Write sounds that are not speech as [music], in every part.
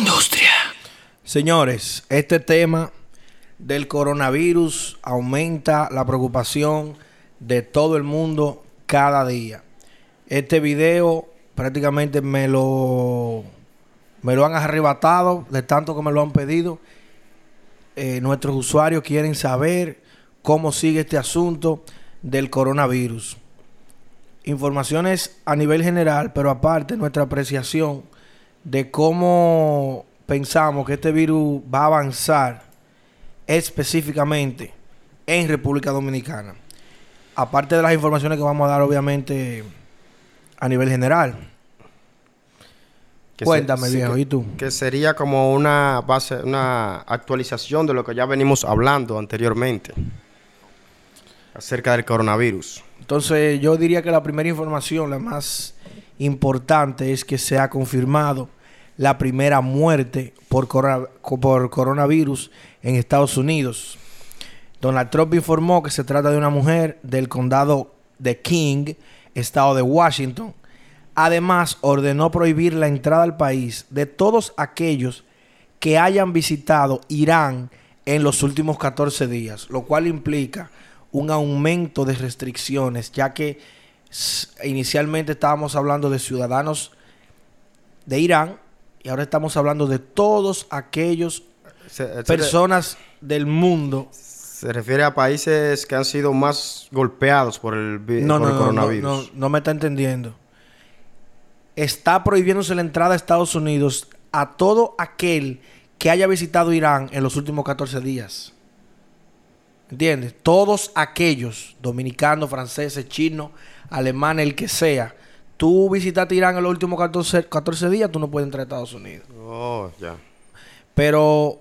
industria. Señores, este tema del coronavirus aumenta la preocupación de todo el mundo cada día. Este video prácticamente me lo me lo han arrebatado de tanto que me lo han pedido. Eh, nuestros usuarios quieren saber cómo sigue este asunto del coronavirus. Informaciones a nivel general, pero aparte nuestra apreciación de cómo pensamos que este virus va a avanzar específicamente en República Dominicana. Aparte de las informaciones que vamos a dar, obviamente, a nivel general. Cuéntame, viejo, ¿y tú? Que sería como una base, una actualización de lo que ya venimos hablando anteriormente acerca del coronavirus. Entonces, yo diría que la primera información, la más importante, es que se ha confirmado la primera muerte por, por coronavirus en Estados Unidos. Donald Trump informó que se trata de una mujer del condado de King, estado de Washington, Además, ordenó prohibir la entrada al país de todos aquellos que hayan visitado Irán en los últimos 14 días, lo cual implica un aumento de restricciones, ya que inicialmente estábamos hablando de ciudadanos de Irán y ahora estamos hablando de todos aquellos personas del mundo. Se refiere a países que han sido más golpeados por el, coronavirus. No, no, no me está entendiendo está prohibiéndose la entrada a Estados Unidos a todo aquel que haya visitado Irán en los últimos 14 días. ¿Entiendes? Todos aquellos, dominicanos, franceses, chinos, alemanes, el que sea, tú visitaste Irán en los últimos 14, 14 días, tú no puedes entrar a Estados Unidos. Oh, ya. Pero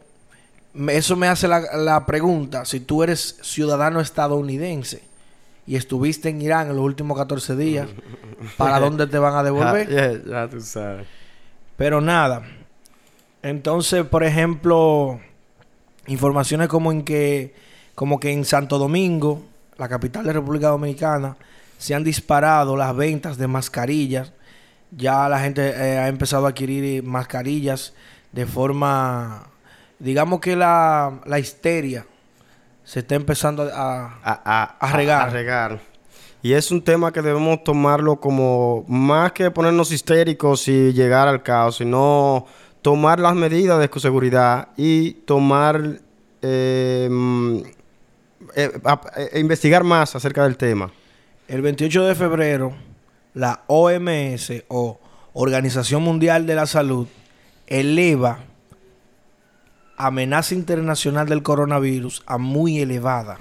eso me hace la, la pregunta, si tú eres ciudadano estadounidense, y estuviste en Irán en los últimos 14 días, [laughs] ¿para dónde te van a devolver? ya tú sabes. Pero nada. Entonces, por ejemplo, informaciones como en que como que en Santo Domingo, la capital de República Dominicana, se han disparado las ventas de mascarillas. Ya la gente eh, ha empezado a adquirir mascarillas de forma, digamos que la, la histeria se está empezando a, a, regar. regar. Y es un tema que debemos tomarlo como más que ponernos histéricos y llegar al caos, sino tomar las medidas de seguridad y tomar, eh, eh, investigar más acerca del tema. El 28 de febrero, la OMS o Organización Mundial de la Salud eleva amenaza internacional del coronavirus a muy elevada.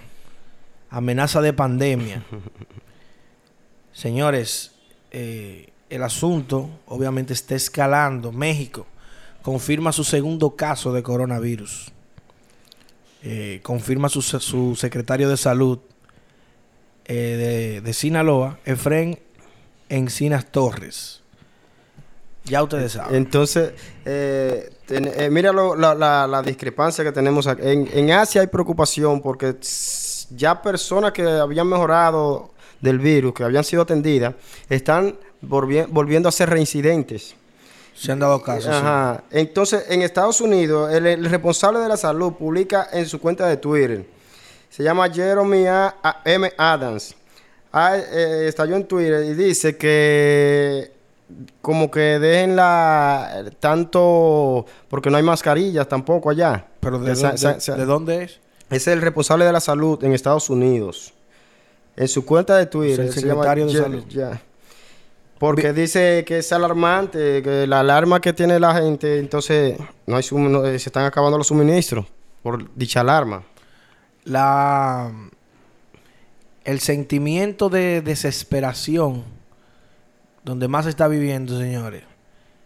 Amenaza de pandemia. [laughs] Señores, eh, el asunto obviamente está escalando. México confirma su segundo caso de coronavirus. Eh, confirma su, su, secretario de salud eh, de, de, Sinaloa, Efren Encinas Torres. Ya ustedes saben. Entonces, eh, eh, mira la, discrepancia que tenemos aquí. En, Asia hay preocupación porque ya personas que habían mejorado del virus, que habían sido atendidas, están volviendo a ser reincidentes. Se han dado casos. Ajá. Entonces, en Estados Unidos, el, responsable de la salud publica en su cuenta de Twitter. Se llama Jeremy M. Adams. Ah, eh, estalló en Twitter y dice que como que dejen la tanto porque no hay mascarillas tampoco allá. Pero de, dónde es? Es el responsable de la salud en Estados Unidos. En su cuenta de Twitter. el secretario de salud. Porque dice que es alarmante, que la alarma que tiene la gente, entonces no hay se están acabando los suministros por dicha alarma. La el sentimiento de desesperación donde más se está viviendo, señores,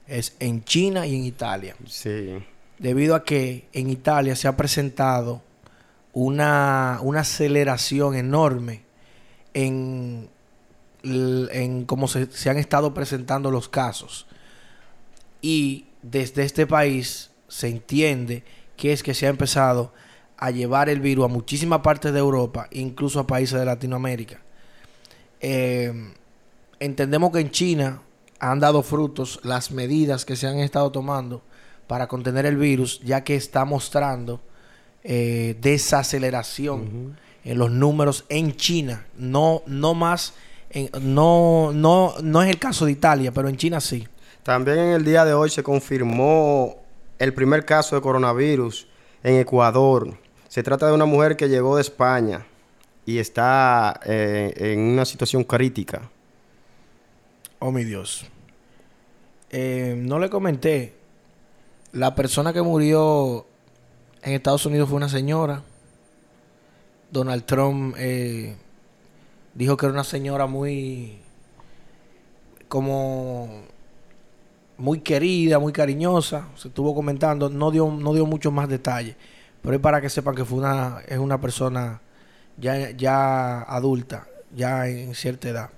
es en China y en Italia. Sí. Debido a que en Italia se ha presentado una, aceleración enorme en, en cómo se, se han estado presentando los casos. Y desde este país se entiende que es que se ha empezado a llevar el virus a muchísimas partes de Europa, incluso a países de Latinoamérica. Eh, entendemos que en China han dado frutos las medidas que se han estado tomando para contener el virus, ya que está mostrando eh, desaceleración en los números en China. No, no más, no, no, no es el caso de Italia, pero en China sí. También en el día de hoy se confirmó el primer caso de coronavirus en Ecuador. Se trata de una mujer que llegó de España y está eh, en una situación crítica. Oh, mi Dios. Eh, no le comenté. La persona que murió en Estados Unidos fue una señora. Donald Trump eh, dijo que era una señora muy como muy querida, muy cariñosa, se estuvo comentando, no dio, no dio muchos más detalles, pero es para que sepan que fue una, es una persona ya, ya adulta, ya en cierta edad.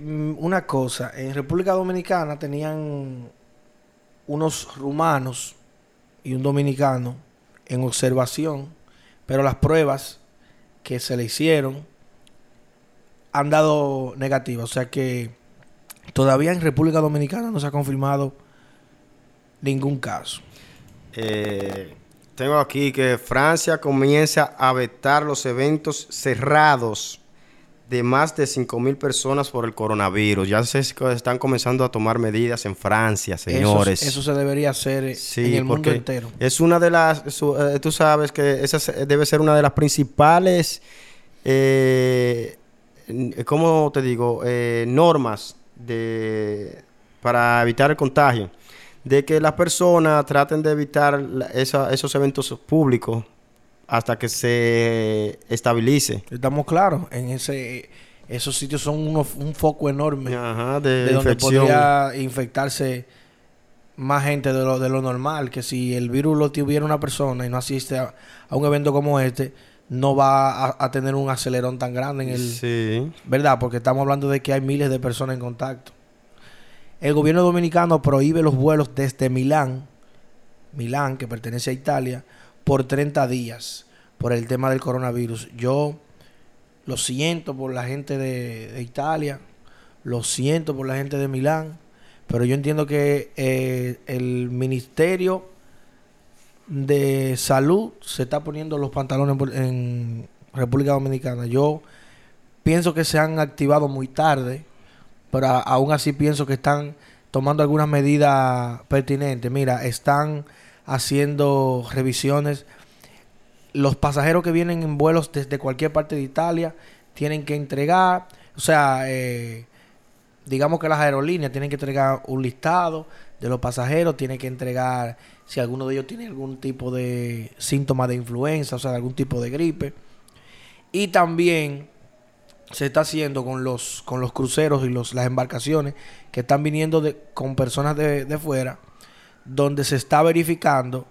Mm, una cosa, en República Dominicana tenían unos rumanos y un dominicano en observación, pero las pruebas que se le hicieron han dado negativas, o sea que Todavía en República Dominicana no se ha confirmado ningún caso. Eh, tengo aquí que Francia comienza a vetar los eventos cerrados de más de 5 mil personas por el coronavirus. Ya se están comenzando a tomar medidas en Francia, señores. Eso, se debería hacer en el mundo entero. Es una de las, eh, tú sabes que esa debe ser una de las principales, eh, ¿cómo te digo? Eh, normas de, para evitar el contagio, de que las personas traten de evitar esos eventos públicos hasta que se estabilice. Estamos claros, en ese esos sitios son un foco enorme de, donde podría infectarse más gente de lo, de lo normal, que si el virus lo tuviera una persona y no asiste a, un evento como este, no va a, tener un acelerón tan grande en el... Sí. ¿Verdad? Porque estamos hablando de que hay miles de personas en contacto. El gobierno dominicano prohíbe los vuelos desde Milán, Milán, que pertenece a Italia, por 30 días por el tema del coronavirus. Yo lo siento por la gente de, Italia, lo siento por la gente de Milán, pero yo entiendo que eh, el ministerio de salud se está poniendo los pantalones en República Dominicana. Yo pienso que se han activado muy tarde, pero aún así pienso que están tomando algunas medidas pertinentes. Mira, están haciendo revisiones. Los pasajeros que vienen en vuelos desde cualquier parte de Italia tienen que entregar, o sea, eh, digamos que las aerolíneas tienen que entregar un listado de los pasajeros, tienen que entregar si alguno de ellos tiene algún tipo de síntoma de influenza, o sea, algún tipo de gripe. Y también se está haciendo con los, con los cruceros y los, las embarcaciones que están viniendo de, con personas de, de fuera, donde se está verificando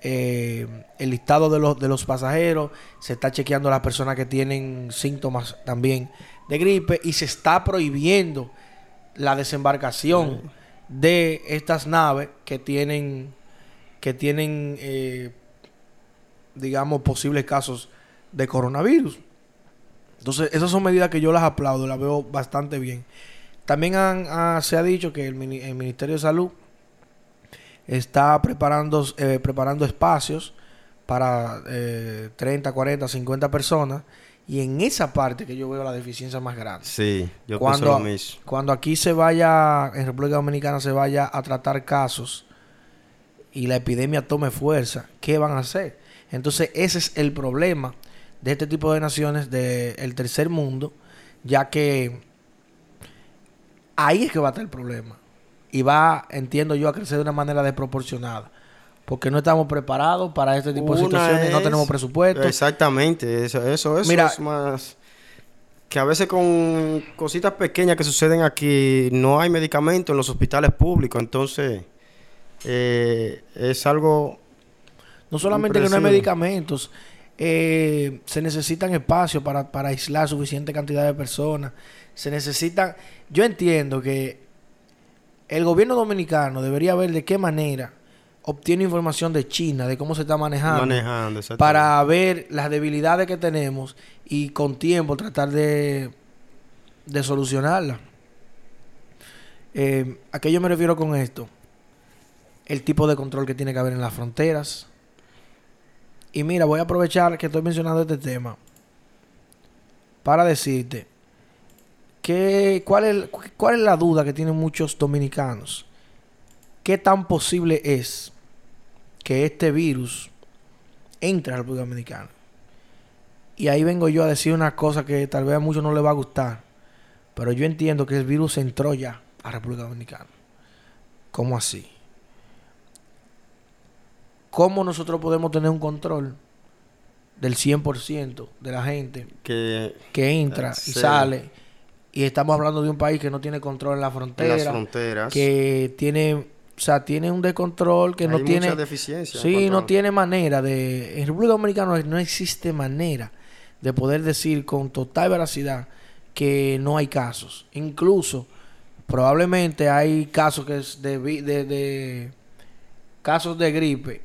eh, el listado de los, de los pasajeros, se está chequeando a las personas que tienen síntomas también de gripe y se está prohibiendo la desembarcación de estas naves que tienen que tienen, eh, digamos, posibles casos de coronavirus. Entonces, esas son medidas que yo las aplaudo, las veo bastante bien. También han, se ha dicho que el, Ministerio de Salud está preparando, eh, preparando espacios para 30, 40, 50 personas. Y en esa parte que yo veo la deficiencia más grande. Sí, yo cuando, lo mismo. Cuando aquí se vaya, en República Dominicana se vaya a tratar casos y la epidemia tome fuerza, ¿qué van a hacer? Entonces ese es el problema de este tipo de naciones del tercer mundo, ya que ahí es que va a estar el problema. Y va, entiendo yo, a crecer de una manera desproporcionada. Porque no estamos preparados para este tipo de situaciones, no tenemos presupuesto. Exactamente, eso, eso, eso es más... Que a veces con cositas pequeñas que suceden aquí no hay medicamentos en los hospitales públicos, entonces eh, es algo... No solamente que no hay medicamentos, eh, se necesitan espacios para, para aislar suficiente cantidad de personas. Se necesitan... Yo entiendo que el gobierno dominicano debería ver de qué manera obtiene información de China, de cómo se está manejando, manejando para ver las debilidades que tenemos y con tiempo tratar de, de solucionarlas. Eh, ¿A qué yo me refiero con esto? el tipo de control que tiene que haber en las fronteras. Y mira, voy a aprovechar que estoy mencionando este tema para decirte que cuál es, cuál es la duda que tienen muchos dominicanos. ¿Qué tan posible es que este virus entre a la República Dominicana? Y ahí vengo yo a decir una cosa que tal vez a muchos no les va a gustar. Pero yo entiendo que el virus entró ya a República Dominicana. ¿Cómo así? ¿Cómo nosotros podemos tener un control del 100% de la gente Que que entra y sale? Y estamos hablando de un país que no tiene control en la en frontera. las fronteras que tiene, o sea, tiene un descontrol que no tiene... deficiencia. en Sí, no tiene manera de... En República Dominicana no existe manera de poder decir con total veracidad que no hay casos. Incluso, probablemente hay casos que es de, de, de- casos de gripe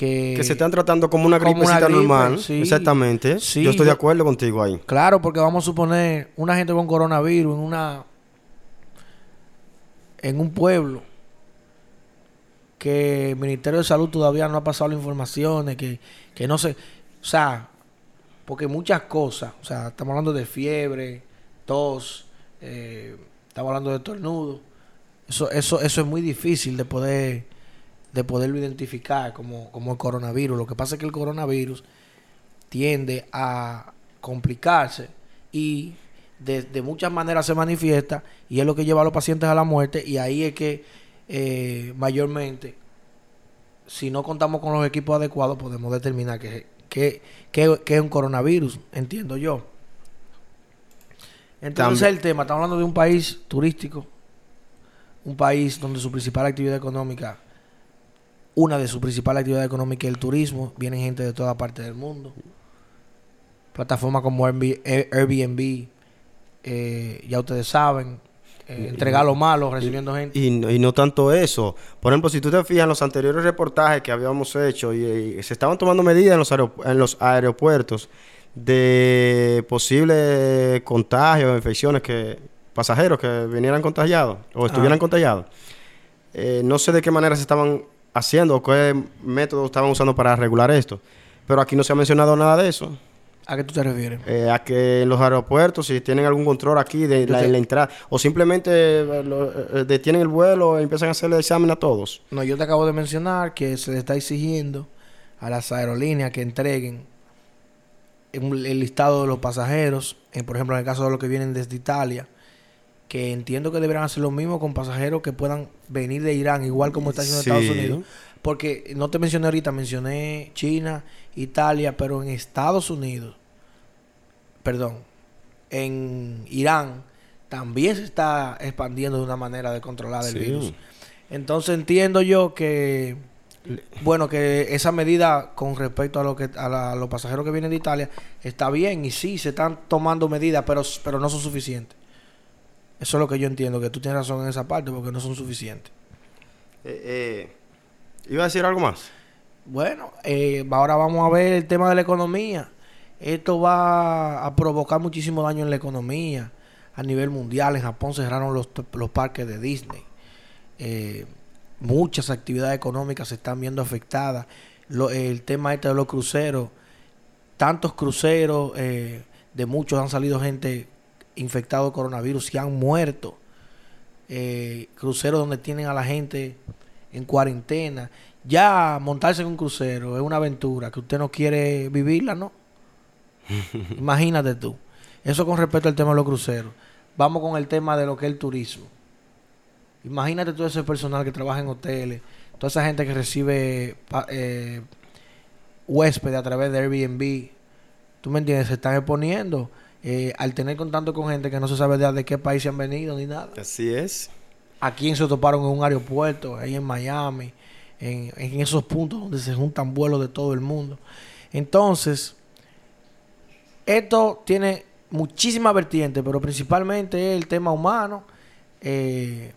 que... Que se están tratando como una como una gripecita gripe, normal. sí. Exactamente. Sí, yo estoy de acuerdo contigo ahí. Claro, porque vamos a suponer una gente con coronavirus en una en un pueblo que el Ministerio de Salud todavía no ha pasado las informaciones, que, que no se, o sea, porque muchas cosas, o sea, estamos hablando de fiebre, tos, eh, estamos hablando de estornudo, eso, eso, eso es muy difícil de poder, de poderlo identificar como, como el coronavirus. Lo que pasa es que el coronavirus tiende a complicarse y de, de muchas maneras se manifiesta y es lo que lleva a los pacientes a la muerte y ahí es que eh, mayormente si no contamos con los equipos adecuados podemos determinar que, que, que- que es un coronavirus, entiendo yo. Entonces También- el tema, estamos hablando de un país turístico, un país donde su principal actividad económica, una de sus principales actividades económicas es el turismo, vienen gente de toda parte del mundo. Plataformas como Airbnb, eh, ya ustedes saben, eh, entregar lo malo, recibiendo gente. Y, no- y no tanto eso. Por ejemplo, si tú te fijas en los anteriores reportajes que habíamos hecho y, y se estaban tomando medidas en los, aeropu- en los aeropuertos de posibles contagios, infecciones que pasajeros que vinieran contagiados o estuvieran Ah. contagiados. Eh, no sé de qué manera se estaban haciendo o qué métodos estaban usando para regular esto. Pero aquí no se ha mencionado nada de eso. ¿A qué tú te refieres? Eh, a que en los aeropuertos, si tienen algún control aquí de la, entrada, o simplemente eh, lo- eh, detienen el vuelo empiezan a hacerle examen a todos. No, yo te acabo de mencionar que se le está exigiendo a las aerolíneas que entreguen el listado de los pasajeros, por ejemplo, en el caso de los que vienen desde Italia, que entiendo que deberán hacer lo mismo con pasajeros que puedan venir de Irán, igual como está haciendo Sí. Estados Unidos. Porque no te mencioné ahorita, mencioné China, Italia, pero en Estados Unidos, perdón, en Irán también se está expandiendo de una manera de controlar el Sí. virus. Entonces entiendo yo que, bueno, que esa medida con respecto a lo que a, la- a los pasajeros que vienen de Italia está bien y sí se están tomando medidas, pero, pero no son suficientes. Eso es lo que yo entiendo, que tú tienes razón en esa parte, porque no son suficientes. Eh, eh, ¿Iba a decir algo más? Bueno, eh, ahora vamos a ver el tema de la economía. Esto va a provocar muchísimo daño en la economía a nivel mundial. En Japón cerraron los, los parques de Disney. Eh, muchas actividades económicas se están viendo afectadas. Lo- el tema este de los cruceros, tantos cruceros, eh, de muchos han salido gente infectada de coronavirus y han muerto. Eh, cruceros donde tienen a la gente en cuarentena. Ya montarse en un crucero es una aventura que usted no quiere vivirla, ¿no? [laughs] Imagínate tú. Eso con respecto al tema de los cruceros. Vamos con el tema de lo que es el turismo. Imagínate todo ese personal que trabaja en hoteles, toda esa gente que recibe eh, huéspedes a través de Airbnb. ¿Tú me entiendes? Se están exponiendo eh, al tener contacto con gente que no se sabe de, de qué país se han venido ni nada. Así es. ¿A quién se toparon en un aeropuerto? Ahí en Miami, en, en esos puntos donde se juntan vuelos de todo el mundo. Entonces, esto tiene muchísimas vertientes, pero principalmente el tema humano, eh,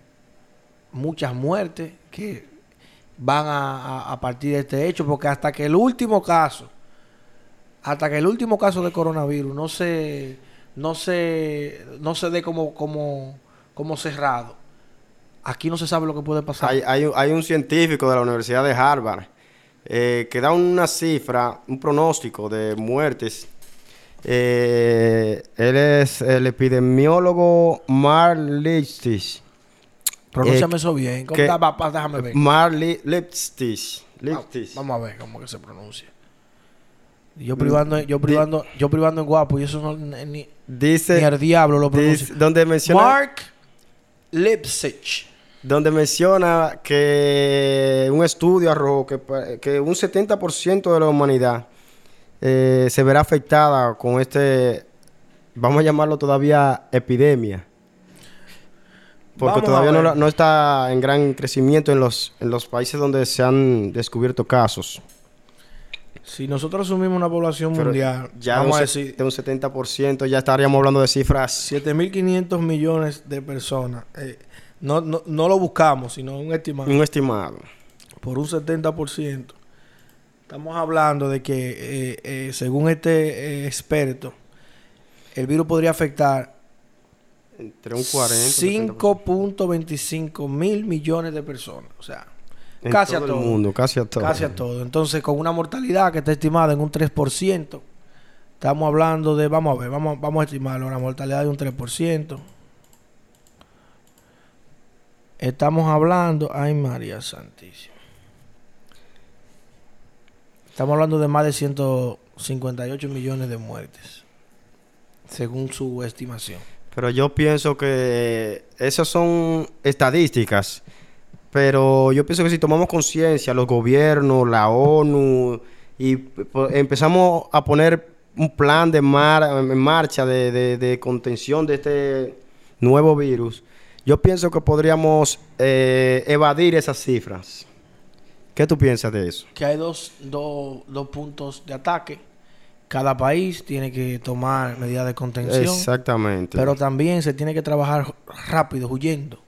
muchas muertes que van a, a- a partir de este hecho, porque hasta que el último caso, hasta que el último caso de coronavirus no se, no se, no se dé como, como, como cerrado, aquí no se sabe lo que puede pasar. Hay, hay, un- hay un científico de la Universidad de Harvard eh, que da una cifra, un pronóstico de muertes. Eh, él es el epidemiólogo Mark Lipstich. Pronúnciame eh, eso bien. ¿Cómo que- está? Va- déjame ver. Mark Li- Lipstich. Ah. Vamos a ver cómo que se pronuncia. Yo privando, yo privando, yo privando en guapo y eso no ni, ni Dice, al diablo lo pronuncia. dice- donde menciona, Mark Lipsich. donde menciona que un estudio arrojó que, que un 70% de la humanidad eh, se verá afectada con este, vamos a llamarlo todavía epidemia. Porque Vamos todavía no, no está en gran crecimiento en los, en los países donde se han descubierto casos. Si nosotros asumimos una población Pero mundial, ya vamos a de un, se- decir de un 70%, ya estaríamos hablando de cifras 7.500 millones de personas. eh, no, no, no lo buscamos, sino un estimado. un estimado. Por un 70%. Estamos hablando de que, eh, eh, según este experto, el virus podría afectar Entre un 40 y un 70%. 5.25 mil millones de personas. O sea, En casi todo a el todo. mundo, casi a todo. Casi a todo. Entonces, con una mortalidad que está estimada en un 3%, estamos hablando de, vamos a ver, vamos, vamos a estimarlo, una mortalidad de un 3%. Estamos hablando, ay María Santísima. Estamos hablando de más de 158 millones de muertes, según su estimación. Pero yo pienso que esas son estadísticas. Pero yo pienso que si tomamos conciencia, los gobiernos, la ONU, y empezamos a poner un plan de mar en marcha de, de- de contención de este nuevo virus, yo pienso que podríamos eh, evadir esas cifras. ¿Qué tú piensas de eso? que hay dos, dos, dos puntos de ataque. Cada país tiene que tomar medidas de contención, Exactamente. pero también se tiene que trabajar rápido, huyendo,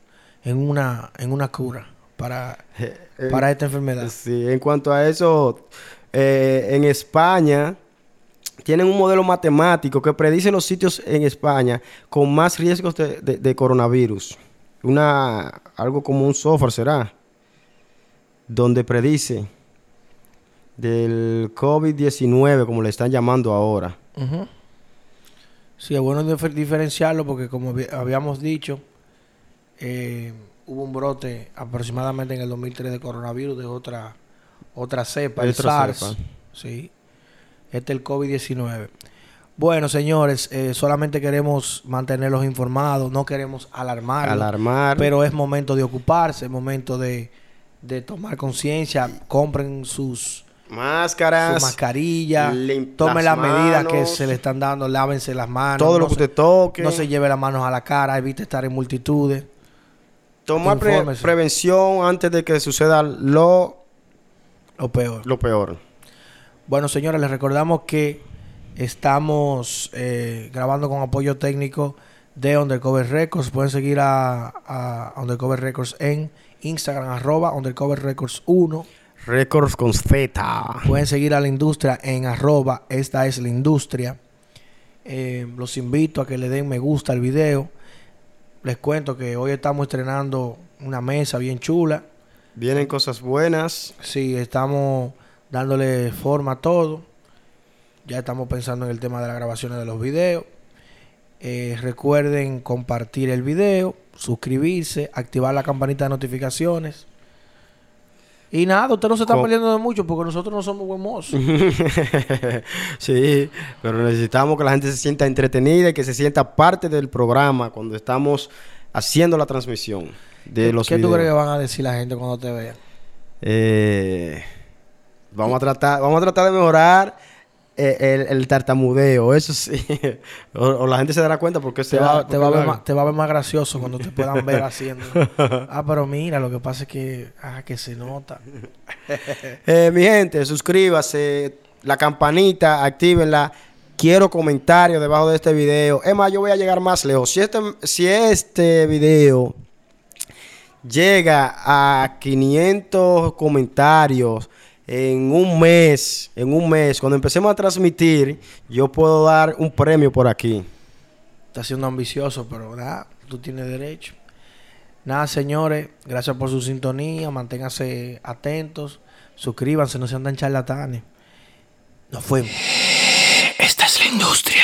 en una, en una cura para, [laughs] Eh, para esta enfermedad. Sí, en cuanto a eso, eh, en España tienen un modelo matemático que predice los sitios en España con más riesgos de, de- de coronavirus. Una, algo como un software será, donde predice del COVID-19, como le están llamando ahora. Sí, es bueno dif- diferenciarlo porque como habíamos dicho, eh, hubo un brote aproximadamente en el 2003 de coronavirus de otra otra cepa, el SARS. cepa. Sí. Este es el COVID-19. Bueno, señores, eh, solamente queremos mantenerlos informados, no queremos alarmar. Alarmar. Pero es momento de ocuparse, es momento de, de tomar conciencia. Compren sus, Máscaras. su mascarilla, tomen las las medidas que se le están dando, lávense las manos. Todo lo no que se- usted toque. No se lleve las manos a la cara, evite estar en multitudes. Tomar pre- prevención antes de que suceda lo, Lo peor. lo peor. Bueno, señores, les recordamos que estamos eh, grabando con apoyo técnico de Undercover Records. Pueden seguir a, a Undercover Records en Instagram, arroba Undercover Records 1. Récords con feta. Pueden seguir a la industria en arroba esta es la industria. Eh, los invito a que le den me gusta al video. Les cuento que hoy estamos estrenando una mesa bien chula. Vienen cosas buenas. Sí, estamos dándole forma a todo. Ya estamos pensando en el tema de las grabaciones de los videos. Eh, recuerden compartir el video, suscribirse, activar la campanita de notificaciones. Y nada, usted no se está perdiendo de mucho porque nosotros no somos buen mozos. [laughs] sí, pero necesitamos que la gente se sienta entretenida y que se sienta parte del programa cuando estamos haciendo la transmisión de los ¿Qué tú crees que van a decir la gente cuando te vean? Eh, vamos a tratar, vamos a tratar de mejorar el, el tartamudeo, eso sí. [laughs] o, o la gente se dará cuenta porque se Te va, va, te, va a ver más, te va a ver más gracioso cuando te puedan ver [laughs] haciendo. Ah, pero mira, lo que pasa es que, ah, que se nota. [laughs] Eh, mi gente, suscríbase, la campanita, actívenla. Quiero comentarios debajo de este video. Es más, yo voy a llegar más lejos. Si este, si este video llega a 500 comentarios en un mes, en un mes, cuando empecemos a transmitir, yo puedo dar un premio por aquí. Está siendo ambicioso, pero nada, tú tienes derecho. Nada, señores, gracias por su sintonía, manténganse atentos, suscríbanse, no sean tan charlatanes. Nos fuimos. Esta es la industria.